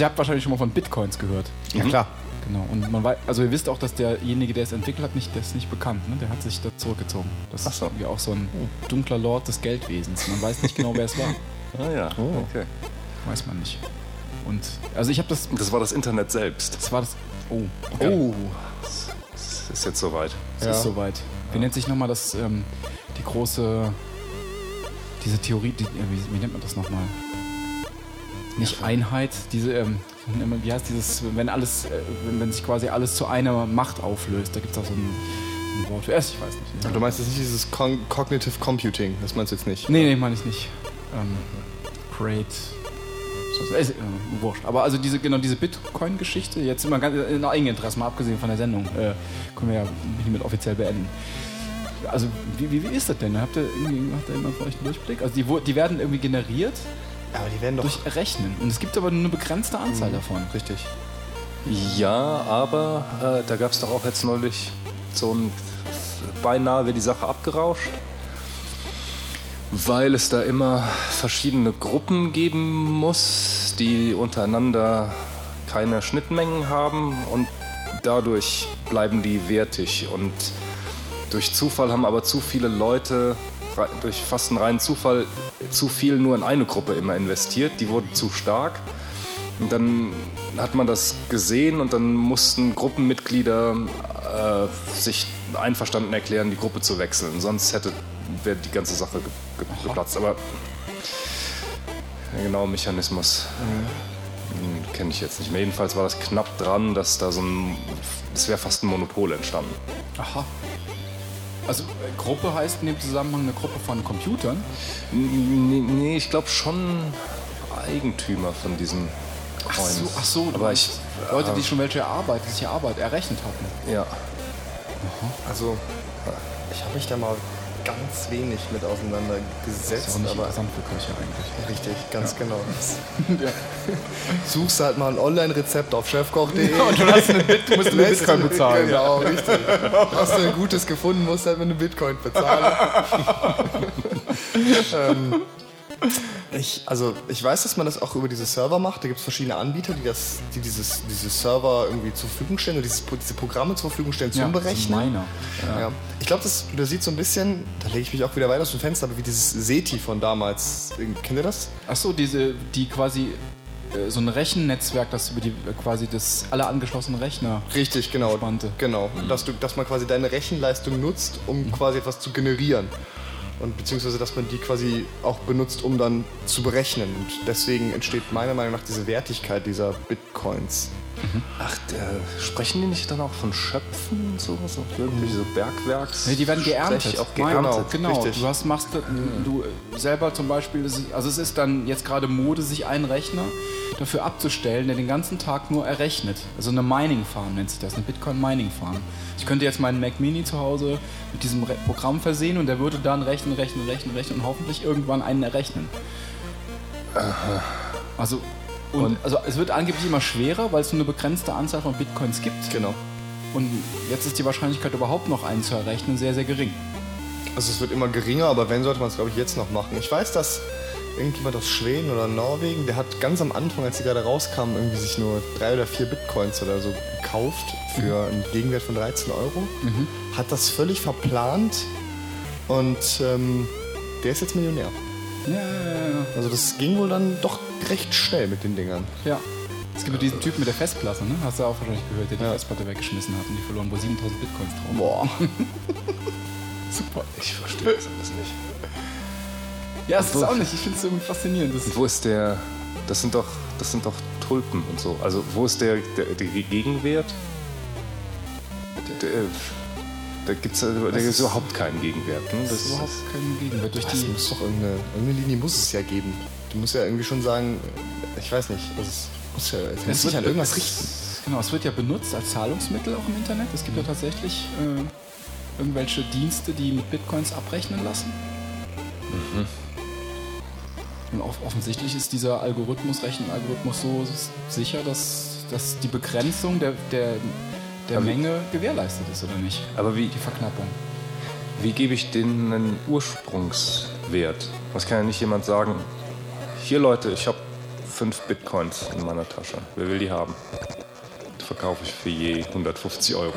also ihr habt wahrscheinlich schon mal von Bitcoins gehört. Ja, klar. Genau. Und man weiß, also ihr wisst auch, dass derjenige, der es entwickelt hat, nicht, der ist nicht bekannt. Ne? Der hat sich da zurückgezogen. Das Ach so. ist irgendwie auch so ein dunkler Lord des Geldwesens. Man weiß nicht genau, wer es war. Ah ja, okay. Weiß man nicht. Und also ich habe das. Das war das Internet selbst. Das war das. Oh, okay. Oh, Das ist jetzt soweit. Es Ja. ist soweit. Wie nennt sich nochmal das, ähm, die große, diese Theorie, die, äh, wie, wie nennt man das nochmal? Nicht Einheit, diese, ähm, wie heißt dieses, wenn alles, äh, wenn, wenn sich quasi alles zu einer Macht auflöst, da gibt es auch so ein, so ein Wort für, erst, ich weiß nicht. Und du meinst jetzt nicht dieses Con Cognitive Computing, das meinst du jetzt nicht? Nee, nee, meine ich nicht. Ähm, Great. so- Ist, äh, wurscht. Aber also diese, genau diese Bitcoin-Geschichte, jetzt immer ganz in Eigeninteresse, mal abgesehen von der Sendung, äh, können wir ja hiermit offiziell beenden. Also wie, wie, wie ist das denn? Habt ihr, irgendwie, habt ihr immer von euch einen Durchblick? Also die, die werden irgendwie generiert Aber die werden doch. durch Rechnen. Und es gibt aber nur eine begrenzte Anzahl davon. Richtig. Ja, aber äh, da gab es doch auch jetzt neulich so ein beinahe wird die Sache abgerauscht, weil es da immer verschiedene Gruppen geben muss, die untereinander keine Schnittmengen haben und dadurch bleiben die wertig und durch Zufall haben aber zu viele Leute durch fast einen reinen Zufall zu viel nur in eine Gruppe immer investiert, die wurde zu stark und dann hat man das gesehen und dann mussten Gruppenmitglieder äh, sich einverstanden erklären, die Gruppe zu wechseln. Sonst hätte wäre die ganze Sache ge ge geplatzt. Aber der genaue Mechanismus hm, kenne ich jetzt nicht mehr. Jedenfalls war das knapp dran, dass da so ein, es wäre fast ein Monopol entstanden. Aha. Also äh, Gruppe heißt in dem Zusammenhang eine Gruppe von Computern. Nee, nee ich glaube schon Eigentümer von diesen Ach Coins. so, ach so aber ich, Leute, die schon welche Arbeit, die sich Arbeit errechnet hatten. ja. Also, ich habe mich da mal ganz wenig mit Das auseinandergesetzt, ist auch nicht aber für Köche eigentlich. richtig, ganz genau. Suchst halt mal ein Online-Rezept auf chefkoch.de. Und du, hast eine Bit, musst eine Bitcoin bezahlen. Genau, richtig. Hast du ein gutes gefunden, musst halt mit einem Bitcoin bezahlen. ähm, ich, also ich weiß, dass man das auch über diese Server macht. Da gibt es verschiedene Anbieter, die, das, die dieses, diese Server irgendwie zur Verfügung stellen und dieses, diese Programme zur Verfügung stellen zum Ja, das ist Berechnen. Miner. Ja. Ich glaube, das, das sieht so ein bisschen, da lege ich mich auch wieder weiter aus dem Fenster, aber wie dieses SETI von damals. Kennt ihr das? Achso, diese, die quasi äh, so ein Rechennetzwerk, das über die äh, quasi das alle angeschlossenen Rechner. Richtig, genau. Spannte. Genau. Dass, du, dass man quasi deine Rechenleistung nutzt, um quasi etwas zu generieren. Und beziehungsweise, dass man die quasi auch benutzt, um dann zu berechnen. Und deswegen entsteht meiner Meinung nach diese Wertigkeit dieser Bitcoins. Ach, der, sprechen die nicht dann auch von Schöpfen? So, so irgendwie so Bergwerks? Nee, die werden geerntet. Sprech- Auch Miner, geerntet. Genau, richtig. du hast, machst du äh, selber zum Beispiel, also es ist dann jetzt gerade Mode, sich einen Rechner dafür abzustellen, der den ganzen Tag nur errechnet. Also eine Mining Farm nennt sich das, eine Bitcoin Mining Farm. Ich könnte jetzt meinen Mac Mini zu Hause mit diesem Re Programm versehen und der würde dann rechnen, rechnen, rechnen, rechnen und hoffentlich irgendwann einen errechnen. Also, und, also es wird angeblich immer schwerer, weil es nur eine begrenzte Anzahl von Bitcoins gibt. Genau. Und jetzt ist die Wahrscheinlichkeit überhaupt noch einen zu errechnen sehr, sehr gering. Also es wird immer geringer, aber wenn, sollte man es, glaube ich, jetzt noch machen. Ich weiß, dass irgendjemand aus Schweden oder Norwegen, der hat ganz am Anfang, als sie gerade rauskamen, irgendwie sich nur drei oder vier Bitcoins oder so gekauft für einen Gegenwert von 13 Euro. Hat das völlig verplant und ähm, der ist jetzt Millionär. Ja, ja, ja. Also das ging wohl dann doch recht schnell mit den Dingern. ja. Es gibt ja diesen Typen mit der Festplatte, ne? Hast du auch wahrscheinlich gehört, der die Ja. Festplatte weggeschmissen hat und die verloren wohl 7000 Bitcoins drauf. Boah. Super. Ich verstehe das alles nicht. Ja, es ist auch nicht. Ich finde es irgendwie faszinierend. Das Wo ist der. Das sind doch, das sind doch Tulpen und so. Also, wo ist der, der, der Gegenwert? Der, da gibt es überhaupt keinen Gegenwert. Ne? Das ist überhaupt kein Gegenwert. Durch die, muss doch irgendeine, irgendeine Linie muss es ja geben. Du musst ja irgendwie schon sagen, ich weiß nicht, ist, muss ja, es muss sich an irgendwas richten. Genau, es wird ja benutzt als Zahlungsmittel auch im Internet. Es gibt ja tatsächlich äh, irgendwelche Dienste, die mit Bitcoins abrechnen lassen. Und off offensichtlich ist dieser Algorithmus, Rechenalgorithmus so sicher, dass, dass die Begrenzung der, der, der Aber Menge gewährleistet ist, oder nicht? Aber wie, Die Verknappung. wie gebe ich denen einen Ursprungswert? Das kann ja nicht jemand sagen, hier Leute, ich habe fünf Bitcoins in meiner Tasche. Wer will die haben? Verkaufe ich für je 150 Euro.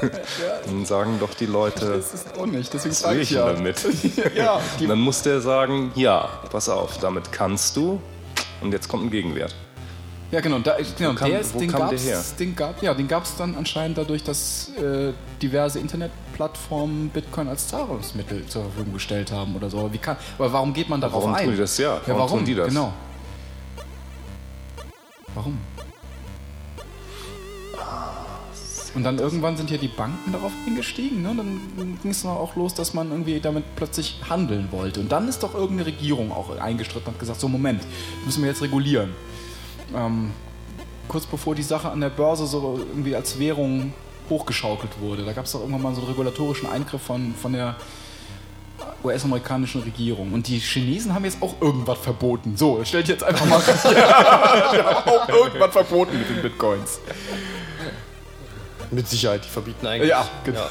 Dann sagen doch die Leute, Das ist auch nicht, deswegen was will ich ja. damit? ja, dann muss der sagen, ja, pass auf, damit kannst du. Und jetzt kommt ein Gegenwert. Ja, genau. Da, genau kam- der ist, den gab's, gab, ja, den gab es dann anscheinend dadurch, dass äh, diverse Internetplattformen Bitcoin als Zahlungsmittel zur Verfügung gestellt haben oder so. Aber, wie kann, aber warum geht man darauf Warum ein? tun die das? Ja, ja warum warum? tun die das? Genau. Warum? Und dann irgendwann sind ja die Banken darauf eingestiegen. Ne? Dann ging es auch los, dass man irgendwie damit plötzlich handeln wollte. Und dann ist doch irgendeine Regierung auch eingestritten und hat gesagt, so Moment, müssen wir jetzt regulieren. Ähm, kurz bevor die Sache an der Börse so irgendwie als Währung hochgeschaukelt wurde. Da gab es doch irgendwann mal so einen regulatorischen Eingriff von, von der US-amerikanischen Regierung. Und die Chinesen haben jetzt auch irgendwas verboten. So, stell ich jetzt einfach mal. Ja, die haben auch irgendwas verboten mit den Bitcoins. Mit Sicherheit, die verbieten eigentlich. Ja, genau.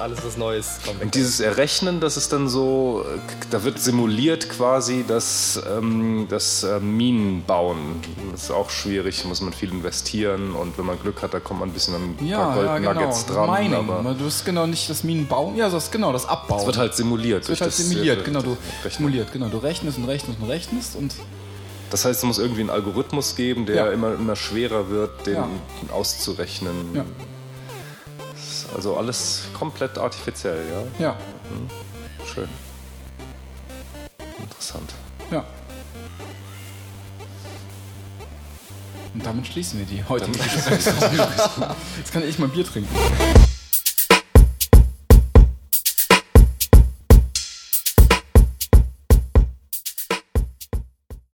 Alles was Neues kommt. Und dieses Errechnen, das ist dann so, äh, da wird simuliert quasi das, ähm, das äh, Minen Das ist auch schwierig, muss man viel investieren und wenn man Glück hat, da kommt man ein bisschen an ein Ja, paar ja, genau. Goldnuggets Das dran. Mining. Aber Du hast genau nicht das Minenbauen, ja, das genau, das Abbauen. es wird halt simuliert. Es wird halt simuliert, durch genau. Du Rechnen. simuliert, genau. Du rechnest und rechnest und rechnest und Das heißt, es muss irgendwie einen Algorithmus geben, der Ja. immer, immer schwerer wird, den Ja. auszurechnen. Ja. Also alles komplett artifiziell, ja? ja, Schön. Interessant. ja. Und damit schließen wir die heutige. Jetzt kann ich mal Bier trinken.